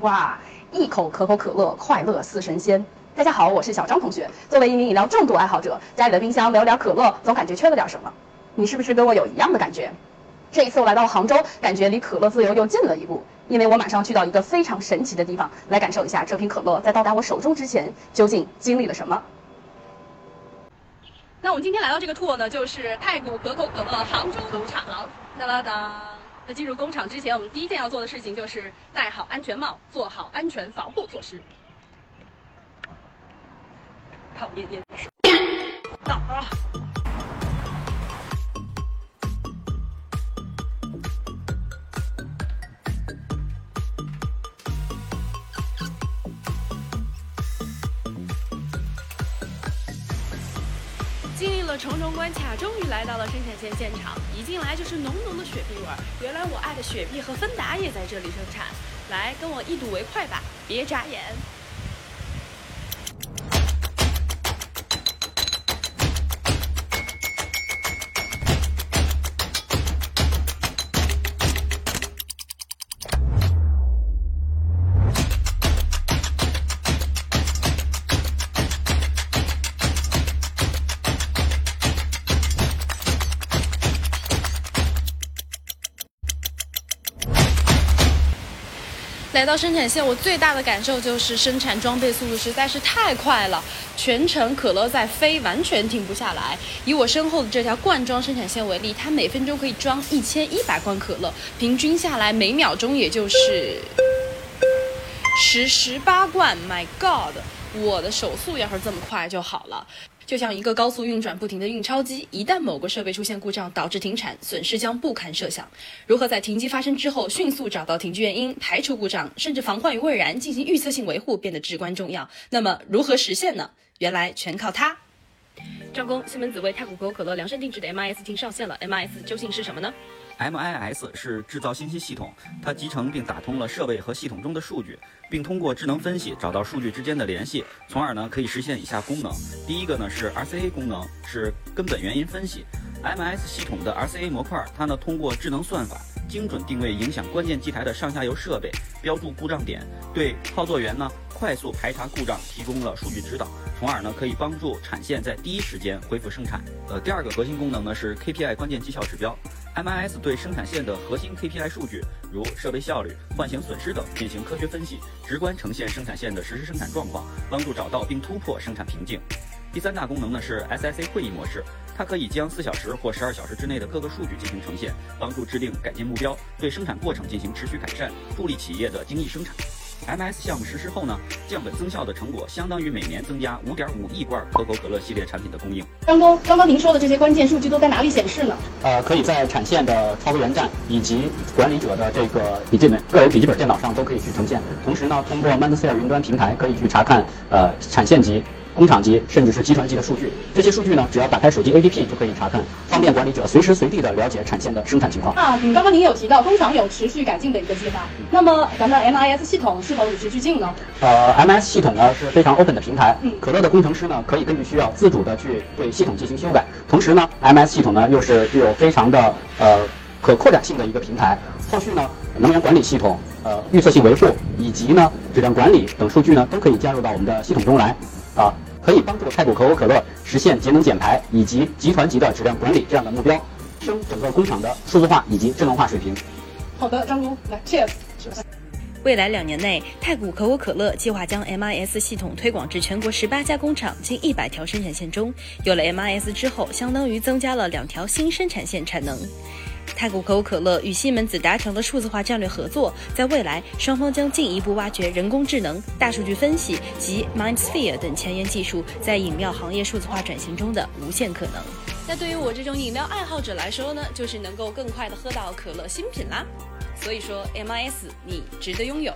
哇，一口可口可乐，快乐似神仙。大家好，我是小张同学。作为一名饮料重度爱好者，家里的冰箱没有点可乐，总感觉缺了点什么。你是不是跟我有一样的感觉？这一次我来到了杭州，感觉离可乐自由又近了一步，因为我马上去到一个非常神奇的地方，来感受一下这瓶可乐在到达我手中之前究竟经历了什么。那我们今天来到这个 tour 呢，就是太古可口可乐杭州工厂。哒啦哒。那进入工厂之前，我们第一件要做的事情就是戴好安全帽，做好安全防护措施。讨厌厌。到啊！经历了重重关卡，终于来到了生产线现场。一进来就是浓浓的雪碧味儿，原来我爱的雪碧和芬达也在这里生产。来，跟我一睹为快吧，别眨眼。来到生产线，我最大的感受就是生产装备速度实在是太快了，全程可乐在飞，完全停不下来。以我身后的这条罐装生产线为例，它每分钟可以装一千一百罐可乐，平均下来每秒钟也就是十十八罐。My God，我的手速要是这么快就好了。就像一个高速运转不停的印钞机，一旦某个设备出现故障导致停产，损失将不堪设想。如何在停机发生之后迅速找到停机原因，排除故障，甚至防患于未然，进行预测性维护，变得至关重要。那么如何实现呢？原来全靠它。张工，西门子为太古可口可乐量身定制的 MIS 已经上线了。MIS 究竟是什么呢？MIS 是制造信息系统，它集成并打通了设备和系统中的数据，并通过智能分析找到数据之间的联系，从而呢可以实现以下功能。第一个呢是 RCA 功能，是根本原因分析。MIS 系统的 RCA 模块，它呢通过智能算法，精准定位影响关键机台的上下游设备，标注故障点，对操作员呢快速排查故障提供了数据指导，从而呢可以帮助产线在第一时间恢复生产。呃，第二个核心功能呢是 KPI 关键绩效指标。MIS 对生产线的核心 KPI 数据，如设备效率、换型损失等进行科学分析，直观呈现生产线的实时生产状况，帮助找到并突破生产瓶颈。第三大功能呢是 SIC 会议模式，它可以将四小时或十二小时之内的各个数据进行呈现，帮助制定改进目标，对生产过程进行持续改善，助力企业的精益生产。MS 项目实施后呢，降本增效的成果相当于每年增加五点五亿罐可口可乐系列产品的供应。张工，刚刚您说的这些关键数据都在哪里显示呢？呃，可以在产线的操作员站以及管理者的这个笔记本个人笔记本电脑上都可以去呈现。同时呢，通过 Mindsphere 云端平台可以去查看呃产线级。工厂级甚至是集团级的数据，这些数据呢，只要打开手机 APP 就可以查看，方便管理者随时随地的了解产线的生产情况。啊，刚刚您有提到工厂有持续改进的一个计划，那么咱们 MIS 系统是否与时俱进呢？呃，MIS 系统呢是非常 open 的平台，可乐的工程师呢可以根据需要自主的去对系统进行修改，同时呢，MIS 系统呢又是具有非常的呃可扩展性的一个平台，后续呢能源管理系统、呃预测性维护以及呢质量管理等数据呢都可以加入到我们的系统中来，啊。可以帮助太古可口可乐实现节能减排以及集团级的质量管理这样的目标，提升整个工厂的数字化以及智能化水平。好的，张工，来，Cheers。未来两年内，太古可口可乐计划将 MIS 系统推广至全国十八家工厂、近一百条生产线中。有了 MIS 之后，相当于增加了两条新生产线产能。太古可口可乐与西门子达成了数字化战略合作，在未来，双方将进一步挖掘人工智能、大数据分析及 MindSphere 等前沿技术在饮料行业数字化转型中的无限可能。那对于我这种饮料爱好者来说呢，就是能够更快的喝到可乐新品啦。所以说，MIS 你值得拥有。